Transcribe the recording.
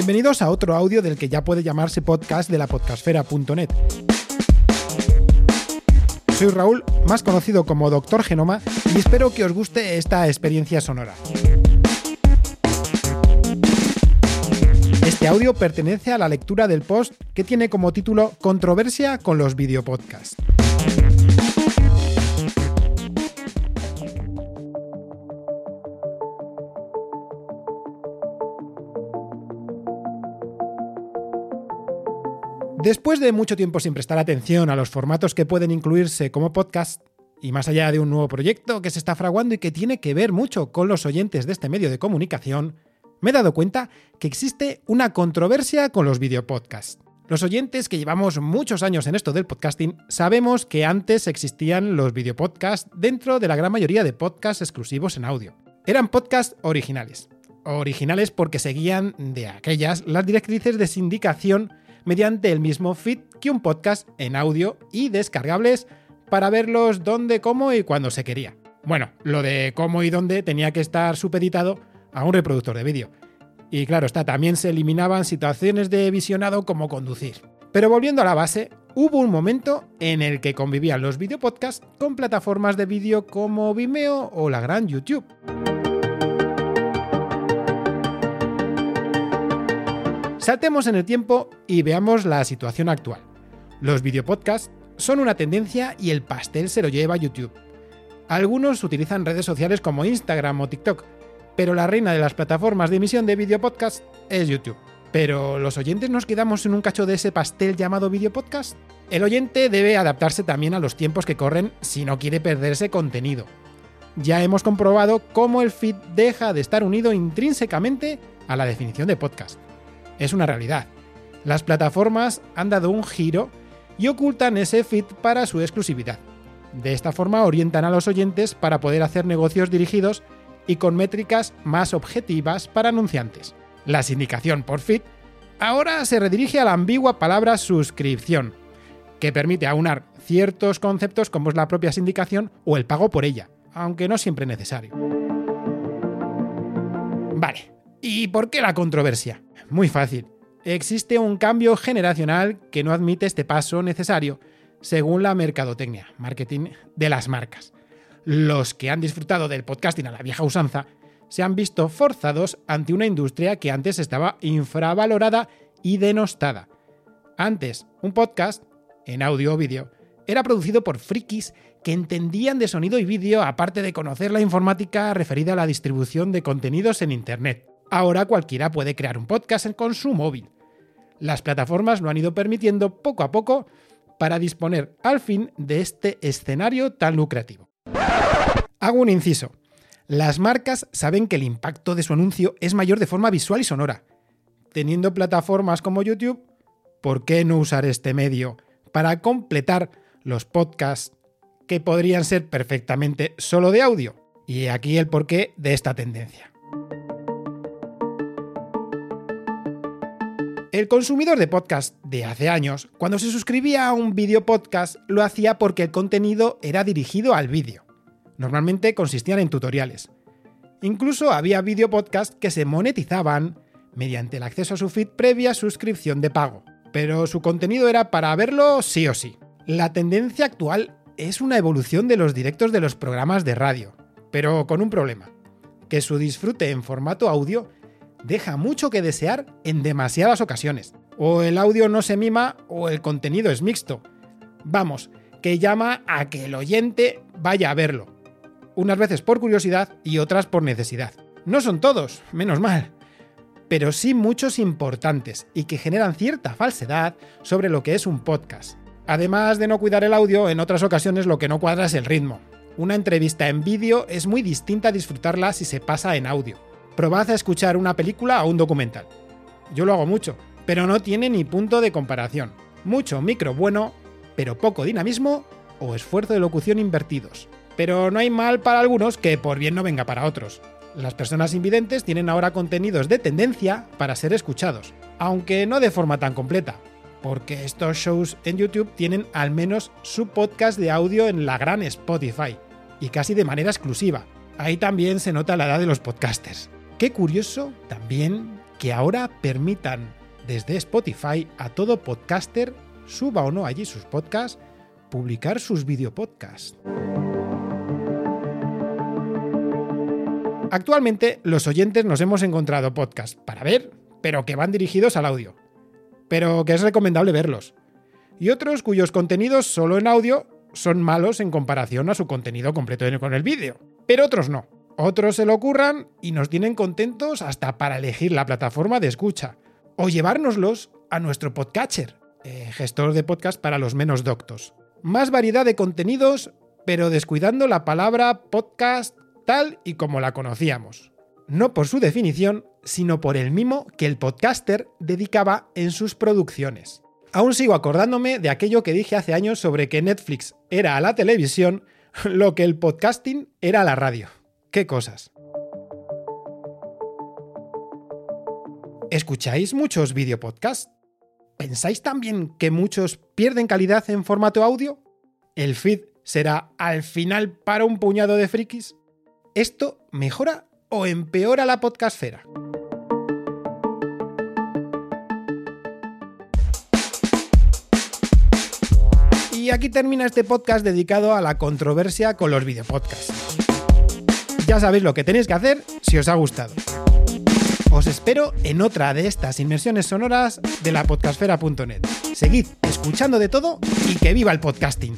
Bienvenidos a otro audio del que ya puede llamarse podcast de la podcastfera.net. Soy Raúl, más conocido como Doctor Genoma, y espero que os guste esta experiencia sonora. Este audio pertenece a la lectura del post que tiene como título Controversia con los videopodcasts. Después de mucho tiempo sin prestar atención a los formatos que pueden incluirse como podcast, y más allá de un nuevo proyecto que se está fraguando y que tiene que ver mucho con los oyentes de este medio de comunicación, me he dado cuenta que existe una controversia con los videopodcasts. Los oyentes que llevamos muchos años en esto del podcasting sabemos que antes existían los videopodcasts dentro de la gran mayoría de podcasts exclusivos en audio. Eran podcasts originales. Originales porque seguían de aquellas las directrices de sindicación mediante el mismo feed que un podcast en audio y descargables para verlos dónde, cómo y cuando se quería. Bueno, lo de cómo y dónde tenía que estar supeditado a un reproductor de vídeo. Y claro está, también se eliminaban situaciones de visionado como conducir. Pero volviendo a la base, hubo un momento en el que convivían los videopodcasts con plataformas de vídeo como Vimeo o la gran YouTube. Saltemos en el tiempo y veamos la situación actual. Los videopodcasts son una tendencia y el pastel se lo lleva YouTube. Algunos utilizan redes sociales como Instagram o TikTok, pero la reina de las plataformas de emisión de videopodcast es YouTube. Pero ¿los oyentes nos quedamos en un cacho de ese pastel llamado videopodcast? El oyente debe adaptarse también a los tiempos que corren si no quiere perderse contenido. Ya hemos comprobado cómo el feed deja de estar unido intrínsecamente a la definición de podcast es una realidad. Las plataformas han dado un giro y ocultan ese feed para su exclusividad. De esta forma orientan a los oyentes para poder hacer negocios dirigidos y con métricas más objetivas para anunciantes. La sindicación por feed ahora se redirige a la ambigua palabra suscripción, que permite aunar ciertos conceptos como es la propia sindicación o el pago por ella, aunque no siempre necesario. Vale, ¿y por qué la controversia? Muy fácil. Existe un cambio generacional que no admite este paso necesario, según la mercadotecnia, marketing de las marcas. Los que han disfrutado del podcasting a la vieja usanza se han visto forzados ante una industria que antes estaba infravalorada y denostada. Antes, un podcast, en audio o vídeo, era producido por frikis que entendían de sonido y vídeo aparte de conocer la informática referida a la distribución de contenidos en Internet. Ahora cualquiera puede crear un podcast con su móvil. Las plataformas lo han ido permitiendo poco a poco para disponer al fin de este escenario tan lucrativo. Hago un inciso. Las marcas saben que el impacto de su anuncio es mayor de forma visual y sonora. Teniendo plataformas como YouTube, ¿por qué no usar este medio para completar los podcasts que podrían ser perfectamente solo de audio? Y aquí el porqué de esta tendencia. El consumidor de podcast de hace años, cuando se suscribía a un video podcast, lo hacía porque el contenido era dirigido al vídeo. Normalmente consistían en tutoriales. Incluso había video podcast que se monetizaban mediante el acceso a su feed previa suscripción de pago, pero su contenido era para verlo sí o sí. La tendencia actual es una evolución de los directos de los programas de radio, pero con un problema, que su disfrute en formato audio deja mucho que desear en demasiadas ocasiones. O el audio no se mima o el contenido es mixto. Vamos, que llama a que el oyente vaya a verlo. Unas veces por curiosidad y otras por necesidad. No son todos, menos mal. Pero sí muchos importantes y que generan cierta falsedad sobre lo que es un podcast. Además de no cuidar el audio, en otras ocasiones lo que no cuadra es el ritmo. Una entrevista en vídeo es muy distinta a disfrutarla si se pasa en audio probad a escuchar una película o un documental. Yo lo hago mucho, pero no tiene ni punto de comparación. Mucho micro bueno, pero poco dinamismo o esfuerzo de locución invertidos. Pero no hay mal para algunos que por bien no venga para otros. Las personas invidentes tienen ahora contenidos de tendencia para ser escuchados, aunque no de forma tan completa, porque estos shows en YouTube tienen al menos su podcast de audio en la gran Spotify, y casi de manera exclusiva. Ahí también se nota la edad de los podcasters. Qué curioso también que ahora permitan desde Spotify a todo podcaster, suba o no allí sus podcasts, publicar sus videopodcasts. Actualmente los oyentes nos hemos encontrado podcasts para ver, pero que van dirigidos al audio, pero que es recomendable verlos, y otros cuyos contenidos solo en audio son malos en comparación a su contenido completo con el vídeo, pero otros no. Otros se lo ocurran y nos tienen contentos hasta para elegir la plataforma de escucha, o llevárnoslos a nuestro podcatcher, eh, gestor de podcast para los menos doctos. Más variedad de contenidos, pero descuidando la palabra podcast tal y como la conocíamos. No por su definición, sino por el mimo que el podcaster dedicaba en sus producciones. Aún sigo acordándome de aquello que dije hace años sobre que Netflix era a la televisión lo que el podcasting era a la radio. ¿Qué cosas? ¿Escucháis muchos videopodcasts? ¿Pensáis también que muchos pierden calidad en formato audio? ¿El feed será al final para un puñado de frikis? ¿Esto mejora o empeora la podcastfera? Y aquí termina este podcast dedicado a la controversia con los videopodcasts. Ya sabéis lo que tenéis que hacer si os ha gustado. Os espero en otra de estas inmersiones sonoras de la podcastfera.net. Seguid escuchando de todo y que viva el podcasting.